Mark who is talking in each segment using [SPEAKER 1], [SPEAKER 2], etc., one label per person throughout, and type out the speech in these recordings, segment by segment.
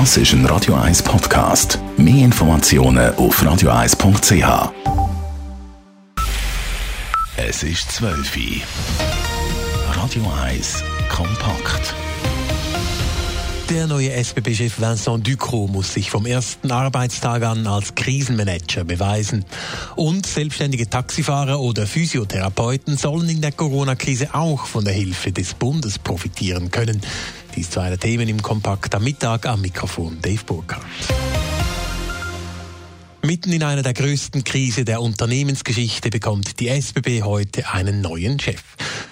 [SPEAKER 1] Das ist ein Radio 1 Podcast. Mehr Informationen auf radio1.ch. Es ist 12 Uhr. Radio 1 kompakt.
[SPEAKER 2] Der neue SBB-Chef Vincent Ducrot muss sich vom ersten Arbeitstag an als Krisenmanager beweisen. Und selbstständige Taxifahrer oder Physiotherapeuten sollen in der Corona-Krise auch von der Hilfe des Bundes profitieren können. Dies zwei Themen im Kompakt am Mittag am Mikrofon Dave Burkhardt. Mitten in einer der größten Krise der Unternehmensgeschichte bekommt die SBB heute einen neuen Chef.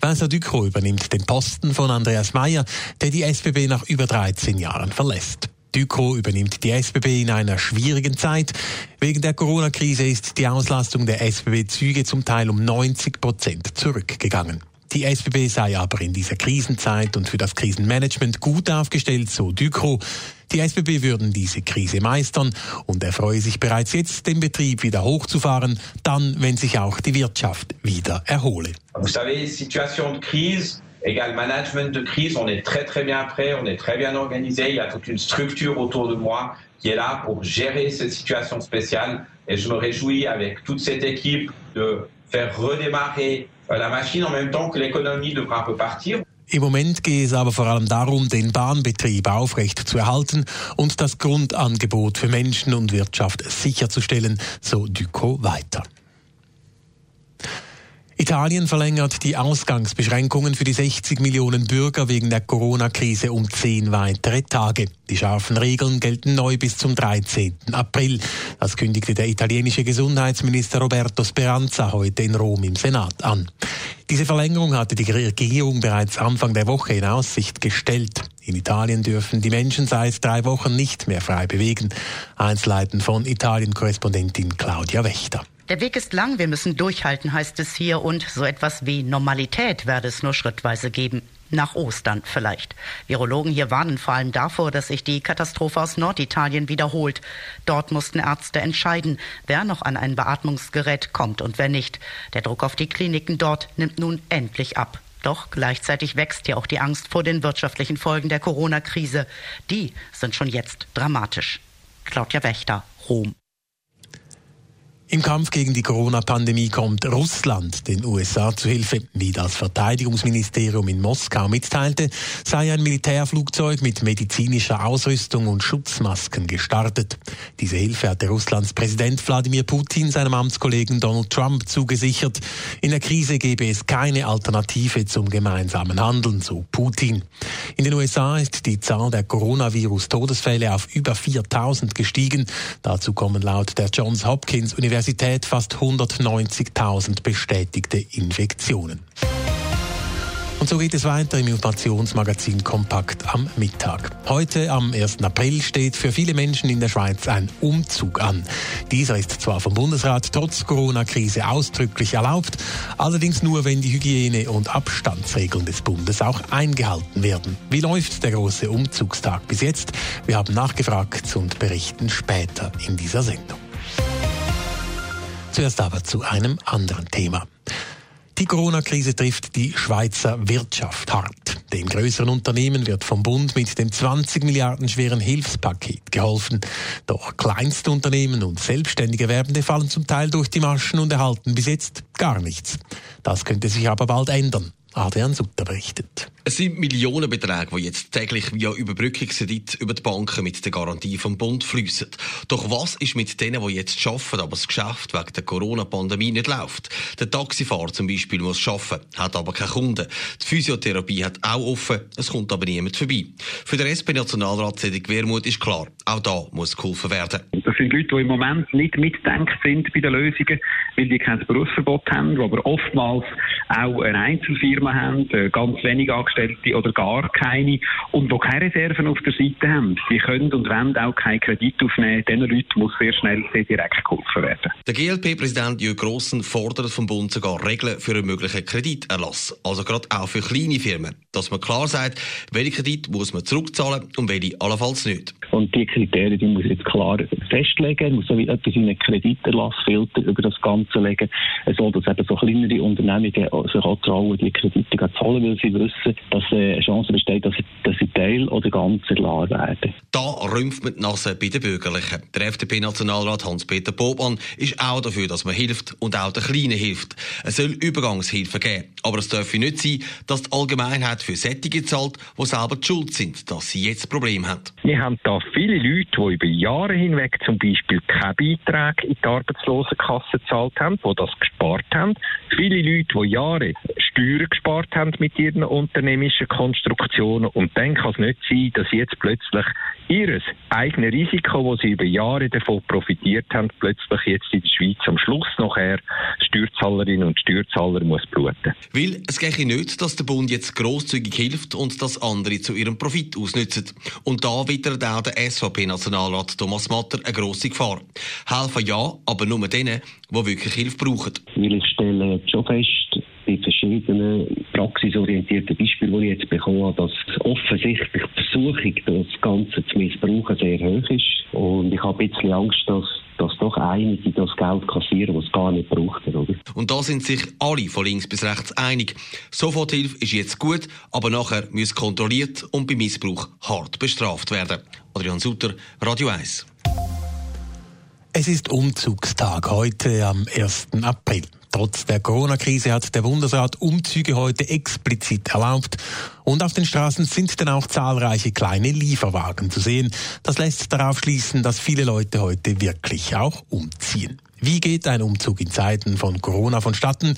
[SPEAKER 2] Vincent Ducrot übernimmt den Posten von Andreas Mayer, der die SBB nach über 13 Jahren verlässt. Ducrot übernimmt die SBB in einer schwierigen Zeit. Wegen der Corona-Krise ist die Auslastung der SBB-Züge zum Teil um 90 Prozent zurückgegangen. Die SBB sei aber in dieser Krisenzeit und für das Krisenmanagement gut aufgestellt, so Ducrot. Die SBB würden diese Krise meistern und er freue sich bereits jetzt, den Betrieb wieder hochzufahren, dann, wenn sich auch die Wirtschaft wieder erhole.
[SPEAKER 3] Vous savez, situation de crise, égale management de crise, on est très très bien prêt, on est très bien organisé, il y a toute une structure autour de moi qui est là pour gérer cette situation spéciale et je me réjouis avec toute cette équipe de faire redémarrer euh, la machine en même temps que l'économie devra un.
[SPEAKER 2] Im Moment gehe es aber vor allem darum, den Bahnbetrieb aufrecht zu erhalten und das Grundangebot für Menschen und Wirtschaft sicherzustellen, so Duco weiter. Italien verlängert die Ausgangsbeschränkungen für die 60 Millionen Bürger wegen der Corona-Krise um zehn weitere Tage. Die scharfen Regeln gelten neu bis zum 13. April. Das kündigte der italienische Gesundheitsminister Roberto Speranza heute in Rom im Senat an. Diese Verlängerung hatte die Regierung bereits Anfang der Woche in Aussicht gestellt. In Italien dürfen die Menschen seit drei Wochen nicht mehr frei bewegen. Einzelheiten von Italien-Korrespondentin Claudia Wächter.
[SPEAKER 4] Der Weg ist lang, wir müssen durchhalten, heißt es hier, und so etwas wie Normalität werde es nur schrittweise geben. Nach Ostern vielleicht. Virologen hier warnen vor allem davor, dass sich die Katastrophe aus Norditalien wiederholt. Dort mussten Ärzte entscheiden, wer noch an ein Beatmungsgerät kommt und wer nicht. Der Druck auf die Kliniken dort nimmt nun endlich ab. Doch gleichzeitig wächst ja auch die Angst vor den wirtschaftlichen Folgen der Corona-Krise. Die sind schon jetzt dramatisch. Claudia Wächter, Rom.
[SPEAKER 2] Im Kampf gegen die Corona-Pandemie kommt Russland den USA zu Hilfe. Wie das Verteidigungsministerium in Moskau mitteilte, sei ein Militärflugzeug mit medizinischer Ausrüstung und Schutzmasken gestartet. Diese Hilfe hatte Russlands Präsident Wladimir Putin seinem Amtskollegen Donald Trump zugesichert. In der Krise gebe es keine Alternative zum gemeinsamen Handeln, so Putin. In den USA ist die Zahl der Coronavirus-Todesfälle auf über 4000 gestiegen. Dazu kommen laut der Johns Hopkins Universität Universität fast 190.000 bestätigte Infektionen. Und so geht es weiter im Informationsmagazin Kompakt am Mittag. Heute, am 1. April, steht für viele Menschen in der Schweiz ein Umzug an. Dieser ist zwar vom Bundesrat trotz Corona-Krise ausdrücklich erlaubt, allerdings nur, wenn die Hygiene- und Abstandsregeln des Bundes auch eingehalten werden. Wie läuft der große Umzugstag bis jetzt? Wir haben nachgefragt und berichten später in dieser Sendung. Zuerst aber zu einem anderen Thema. Die Corona-Krise trifft die Schweizer Wirtschaft hart. Dem größeren Unternehmen wird vom Bund mit dem 20 Milliarden schweren Hilfspaket geholfen. Doch kleinste Unternehmen und selbstständige Werbende fallen zum Teil durch die Maschen und erhalten bis jetzt gar nichts. Das könnte sich aber bald ändern. Adrian Sutter berichtet.
[SPEAKER 5] Es sind Millionenbeträge, die jetzt täglich via Überbrückungskredit über die Banken mit der Garantie vom Bund fließen. Doch was ist mit denen, die jetzt arbeiten, aber das Geschäft wegen der Corona-Pandemie nicht läuft? Der Taxifahrer zum Beispiel muss arbeiten, hat aber keine Kunden. Die Physiotherapie hat auch offen, es kommt aber niemand vorbei. Für den SP-Nationalrat Cedric Wermuth ist klar, auch da muss geholfen werden.
[SPEAKER 6] Das sind Leute, die im Moment nicht mitdenkt sind bei den Lösungen, weil die kein Berufsverbot haben, die aber oftmals auch eine Einzelfirma haben, äh, ganz wenig Angestellte oder gar keine und die keine Reserven auf der Seite haben. Die können und wollen auch keinen Kredit aufnehmen. Diesen Leuten muss sehr schnell sehr direkt geholfen werden.
[SPEAKER 5] Der GLP-Präsident Jürgen Grossen fordert vom Bund sogar Regeln für einen möglichen Krediterlass. Also gerade auch für kleine Firmen. Dass man klar sagt, welche Kredit muss man zurückzahlen und welche allenfalls nicht.
[SPEAKER 7] Und die Kriterien die muss jetzt klar festlegen, muss so wie etwas in einen Krediterlassfilter über das Ganze legen, so dass eben so kleinere Unternehmungen sich auch trauen, die Kredite zu zahlen, weil sie wissen, dass äh, eine Chance besteht, dass sie, dass sie Teil oder ganz erlassen werden.
[SPEAKER 5] Da rümpft man die Nase bei den Bürgerlichen. Der FDP-Nationalrat Hans-Peter Bobmann ist auch dafür, dass man hilft und auch den Kleinen hilft. Es soll Übergangshilfe geben. Aber es darf nicht sein, dass die Allgemeinheit für Sättige zahlt, die selber die schuld sind, dass sie jetzt Probleme haben.
[SPEAKER 6] Wir haben da viele Leute, die über Jahre hinweg zum Beispiel keine Beiträge in die Arbeitslosenkasse gezahlt haben, die das gespart haben. Viele Leute, die Jahre Steuern gespart haben mit ihren unternehmischen Konstruktionen. Und dann kann es nicht sein, dass jetzt plötzlich ihr eigenes Risiko, das sie über Jahre davon profitiert haben, plötzlich jetzt in der Schweiz am Schluss nachher Steuerzahlerinnen und Steuerzahler muss bluten.
[SPEAKER 5] Weil es gehe nicht, dass der Bund jetzt grosszügig hilft und das andere zu ihrem Profit ausnützen. Und da wittert auch SVP-Nationalrat Thomas Matter eine grosse Gefahr. Helfen ja, aber nur denen, die wirklich Hilfe brauchen.
[SPEAKER 7] ich stelle schon fest, bei verschiedenen praxisorientierten Beispielen, die ich jetzt bekommen habe, dass offensichtlich die Versuchung, das Ganze zu missbrauchen, sehr hoch ist. Und ich habe ein bisschen Angst, dass dass doch einige das Geld kassieren, was gar nicht braucht. Oder?
[SPEAKER 5] Und da sind sich alle von links bis rechts einig. Soforthilfe ist jetzt gut, aber nachher muss kontrolliert und bei Missbrauch hart bestraft werden. Adrian Sutter, Radio 1.
[SPEAKER 2] Es ist Umzugstag heute am 1. April. Trotz der Corona-Krise hat der Bundesrat Umzüge heute explizit erlaubt. Und auf den Straßen sind dann auch zahlreiche kleine Lieferwagen zu sehen. Das lässt darauf schließen, dass viele Leute heute wirklich auch umziehen. Wie geht ein Umzug in Zeiten von Corona vonstatten?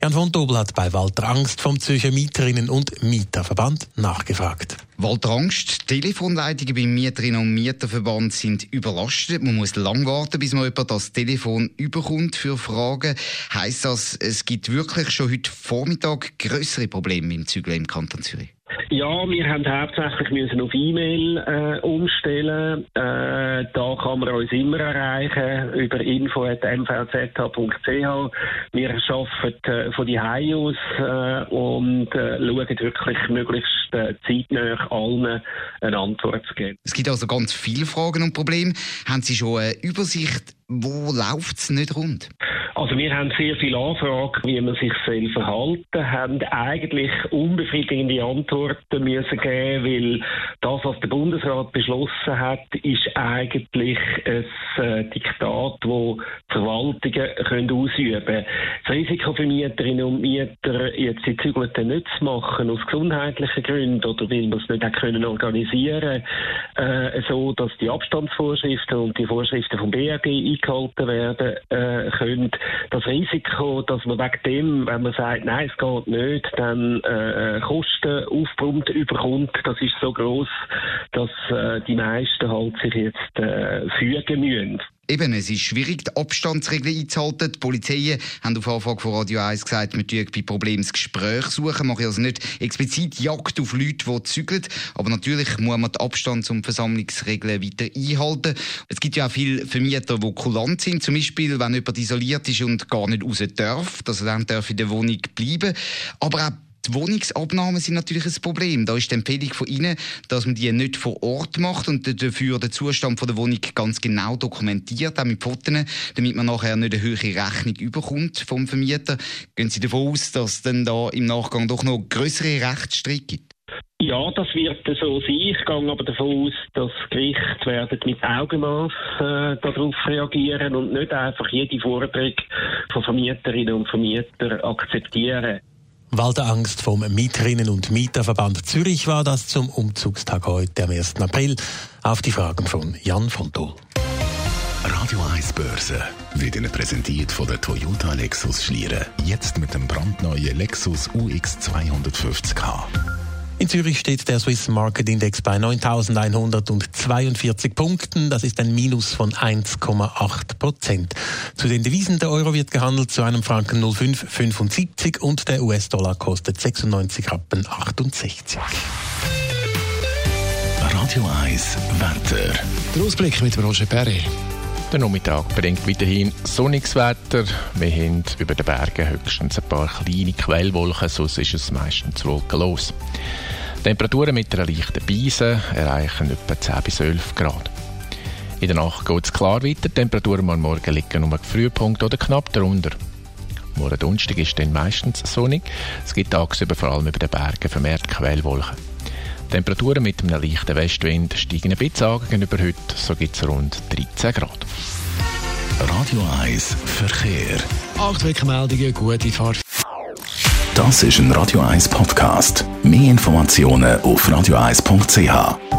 [SPEAKER 2] Jan von Dobel hat bei Walter Angst vom Zürcher Mieterinnen- und Mieterverband nachgefragt.
[SPEAKER 8] Walter Angst, Telefonleitungen beim Mieterinnen- und Mieterverband sind überlastet. Man muss lang warten, bis man jemand das Telefon überkommt für Fragen. Heißt das, es gibt wirklich schon heute Vormittag größere Probleme im Zügel im Kanton Zürich?
[SPEAKER 9] Ja, wir haben hauptsächlich müssen auf E-Mail äh, umstellen. Äh, da kann man uns immer erreichen über info.mvz.ch. Wir arbeiten äh, von die Hause aus äh, und äh, schauen wirklich möglichst äh, zeitnah allen eine Antwort zu geben.
[SPEAKER 8] Es gibt also ganz viele Fragen und Probleme. Haben Sie schon eine Übersicht, wo läuft es nicht rund?
[SPEAKER 9] Also wir haben sehr viele Anfragen, wie man sich soll verhalten, haben eigentlich unbefriedigende Antworten müssen geben, weil das, was der Bundesrat beschlossen hat, ist eigentlich ein äh, Diktat, wo Verwaltungen können ausüben können. Das Risiko für Mieterinnen und Mieter, jetzt die Zügelten nicht zu machen, aus gesundheitlichen Gründen oder weil man es nicht können organisieren äh, so dass die Abstandsvorschriften und die Vorschriften vom BRG eingehalten werden äh, können, das Risiko, dass man wegen dem, wenn man sagt, nein, es geht nicht, dann äh, Kosten aufbrummt, überkommt, das ist so groß, dass äh, die meisten halt sich jetzt äh, fügen müssen.
[SPEAKER 8] Eben, es ist schwierig, die Abstandsregeln einzuhalten. Die Polizei haben auf Anfrage von Radio 1 gesagt, wir tun bei Problemen das Gespräch suchen, mache also nicht explizit Jagd auf Leute, die zügeln. Aber natürlich muss man die Abstands- und Versammlungsregeln weiter einhalten. Es gibt ja auch viele Vermieter, die kulant sind. Zum Beispiel, wenn jemand isoliert ist und gar nicht raus darf, er dann darf in der Wohnung bleiben. Aber auch die Wohnungsabnahmen sind natürlich ein Problem. Da ist die Empfehlung von Ihnen, dass man die nicht vor Ort macht und dafür den Zustand der Wohnung ganz genau dokumentiert, auch mit Fotos, damit man nachher nicht eine höhere Rechnung überkommt vom Vermieter. Gehen Sie davon aus, dass es dann da im Nachgang doch noch größere Rechtsstreit gibt?
[SPEAKER 9] Ja, das wird so sein. Ich gehe aber davon aus, dass Gerichte werden mit Augenmaß äh, darauf reagieren und nicht einfach jede Forderung von Vermieterinnen und Vermietern akzeptieren.
[SPEAKER 2] Walter Angst vom Mieterinnen- und Mieterverband Zürich war das zum Umzugstag heute am 1. April auf die Fragen von Jan von Dohl.
[SPEAKER 1] Radio 1 Börse wird Ihnen präsentiert von der Toyota Lexus Schlieren. Jetzt mit dem brandneuen Lexus UX 250k.
[SPEAKER 2] In Zürich steht der Swiss Market Index bei 9.142 Punkten. Das ist ein Minus von 1,8 Prozent. Zu den Devisen der Euro wird gehandelt zu einem Franken 0,575 und der US-Dollar kostet 96 Rappen 68.
[SPEAKER 1] Radio 1 Wetter.
[SPEAKER 10] Der Ausblick mit Roger Perry. Der Nachmittag bringt weiterhin sonniges Wetter. Wir haben über den Bergen höchstens ein paar kleine Quellwolken, sonst ist es meistens wolkenlos. Temperaturen mit einer leichten Beise erreichen etwa 10 bis 11 Grad. In der Nacht geht es klar weiter. Die Temperaturen am Morgen liegen um einen Frühpunkt oder knapp darunter. Morgen Donnerstag ist dann meistens sonnig. Es gibt tagsüber vor allem über den Bergen vermehrt Quellwolken. Temperaturen mit einem leichten Westwind steigen ein bisschen an gegenüber heute, so gibt es rund 13 Grad.
[SPEAKER 1] Radio 1 Verkehr.
[SPEAKER 2] Acht Wegmeldungen, gute Fahrt.
[SPEAKER 1] Das ist ein Radio 1 Podcast. Mehr Informationen auf radio1.ch.